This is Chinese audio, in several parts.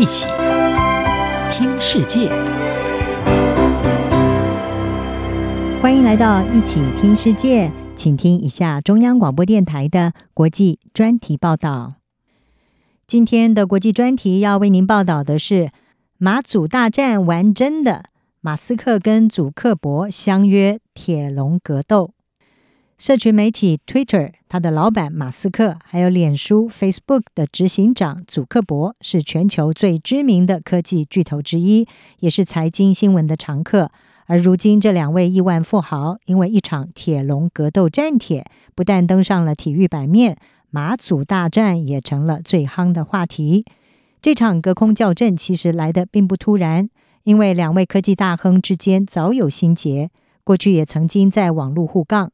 一起听世界，欢迎来到一起听世界，请听一下中央广播电台的国际专题报道。今天的国际专题要为您报道的是马祖大战玩真的，马斯克跟祖克伯相约铁笼格斗。社群媒体 Twitter，他的老板马斯克，还有脸书 Facebook 的执行长祖克伯，是全球最知名的科技巨头之一，也是财经新闻的常客。而如今，这两位亿万富豪因为一场铁笼格斗战帖，不但登上了体育版面，马祖大战也成了最夯的话题。这场隔空叫阵其实来得并不突然，因为两位科技大亨之间早有心结，过去也曾经在网络互杠。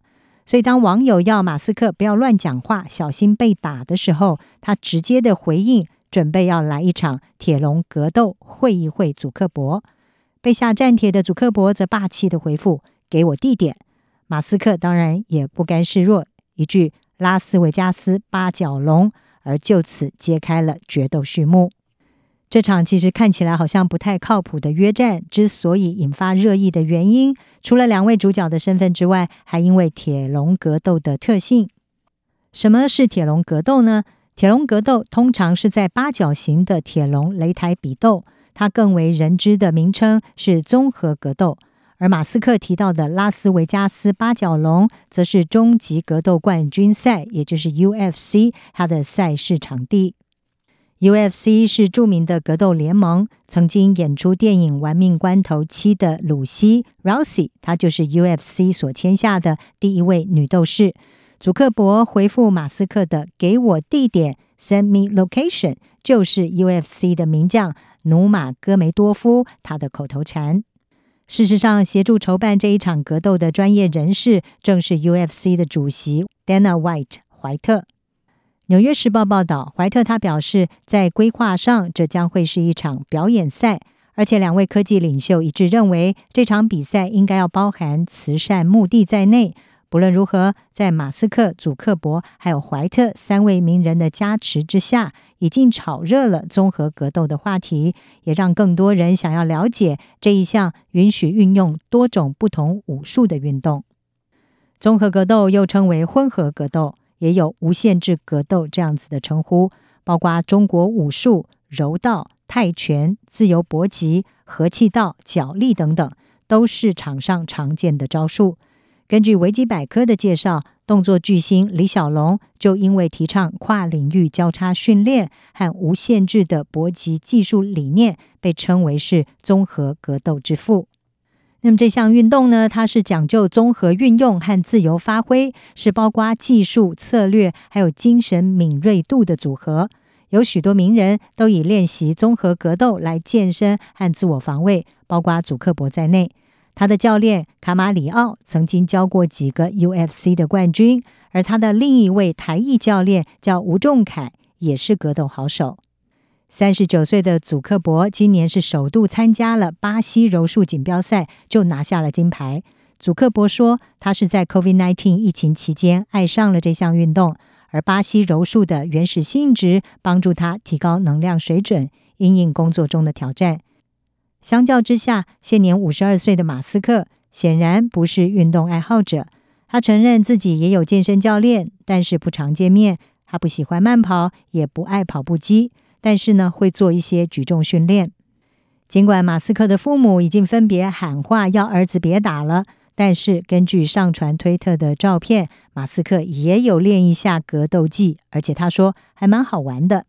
所以，当网友要马斯克不要乱讲话，小心被打的时候，他直接的回应，准备要来一场铁笼格斗，会一会祖克伯。被下战帖的祖克伯则霸气的回复：“给我地点。”马斯克当然也不甘示弱，一句“拉斯维加斯八角笼”，而就此揭开了决斗序幕。这场其实看起来好像不太靠谱的约战，之所以引发热议的原因，除了两位主角的身份之外，还因为铁笼格斗的特性。什么是铁笼格斗呢？铁笼格斗通常是在八角形的铁笼擂台比斗，它更为人知的名称是综合格斗。而马斯克提到的拉斯维加斯八角笼，则是终极格斗冠军赛，也就是 UFC 它的赛事场地。UFC 是著名的格斗联盟，曾经演出电影《玩命关头七》的鲁西 （Rousey），她就是 UFC 所签下的第一位女斗士。祖克伯回复马斯克的“给我地点 ”（Send me location） 就是 UFC 的名将努马戈梅多夫他的口头禅。事实上，协助筹办这一场格斗的专业人士，正是 UFC 的主席 Dana White 怀特。《纽约时报》报道，怀特他表示，在规划上，这将会是一场表演赛，而且两位科技领袖一致认为，这场比赛应该要包含慈善目的在内。不论如何，在马斯克、祖克伯还有怀特三位名人的加持之下，已经炒热了综合格斗的话题，也让更多人想要了解这一项允许运用多种不同武术的运动。综合格斗又称为混合格斗。也有无限制格斗这样子的称呼，包括中国武术、柔道、泰拳、自由搏击、合气道、脚力等等，都是场上常见的招数。根据维基百科的介绍，动作巨星李小龙就因为提倡跨领域交叉训练和无限制的搏击技术理念，被称为是综合格斗之父。那么这项运动呢，它是讲究综合运用和自由发挥，是包括技术、策略还有精神敏锐度的组合。有许多名人都以练习综合格斗来健身和自我防卫，包括祖克伯在内。他的教练卡马里奥曾经教过几个 UFC 的冠军，而他的另一位台裔教练叫吴仲凯，也是格斗好手。三十九岁的祖克伯今年是首度参加了巴西柔术锦标赛，就拿下了金牌。祖克伯说，他是在 COVID-19 疫情期间爱上了这项运动，而巴西柔术的原始性质帮助他提高能量水准，因应工作中的挑战。相较之下，现年五十二岁的马斯克显然不是运动爱好者。他承认自己也有健身教练，但是不常见面。他不喜欢慢跑，也不爱跑步机。但是呢，会做一些举重训练。尽管马斯克的父母已经分别喊话要儿子别打了，但是根据上传推特的照片，马斯克也有练一下格斗技，而且他说还蛮好玩的。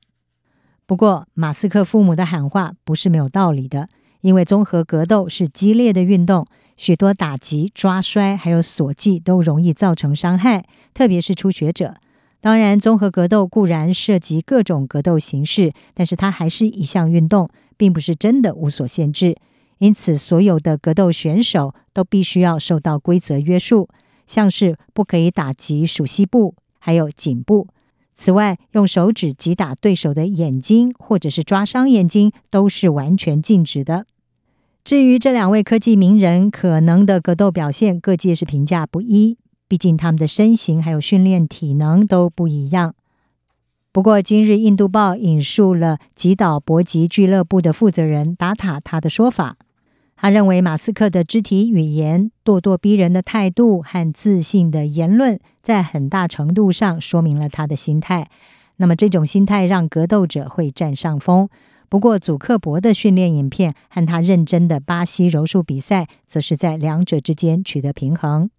不过，马斯克父母的喊话不是没有道理的，因为综合格斗是激烈的运动，许多打击、抓摔还有锁技都容易造成伤害，特别是初学者。当然，综合格斗固然涉及各种格斗形式，但是它还是一项运动，并不是真的无所限制。因此，所有的格斗选手都必须要受到规则约束，像是不可以打击鼠膝部，还有颈部。此外，用手指击打对手的眼睛，或者是抓伤眼睛，都是完全禁止的。至于这两位科技名人可能的格斗表现，各界是评价不一。毕竟他们的身形还有训练体能都不一样。不过，今日《印度报》引述了吉岛搏击俱乐部的负责人达塔他的说法，他认为马斯克的肢体语言、咄咄逼人的态度和自信的言论，在很大程度上说明了他的心态。那么，这种心态让格斗者会占上风。不过，祖克伯的训练影片和他认真的巴西柔术比赛，则是在两者之间取得平衡。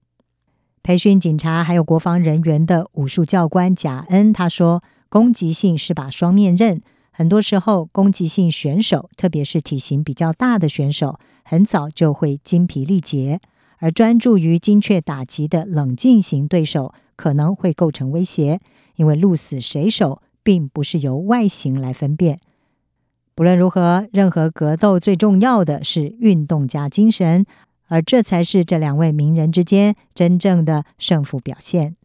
培训警察还有国防人员的武术教官贾恩他说。攻击性是把双面刃，很多时候攻击性选手，特别是体型比较大的选手，很早就会精疲力竭；而专注于精确打击的冷静型对手，可能会构成威胁，因为鹿死谁手并不是由外形来分辨。不论如何，任何格斗最重要的是运动加精神，而这才是这两位名人之间真正的胜负表现。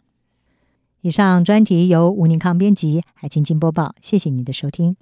以上专题由吴宁康编辑，海清清播报。谢谢您的收听。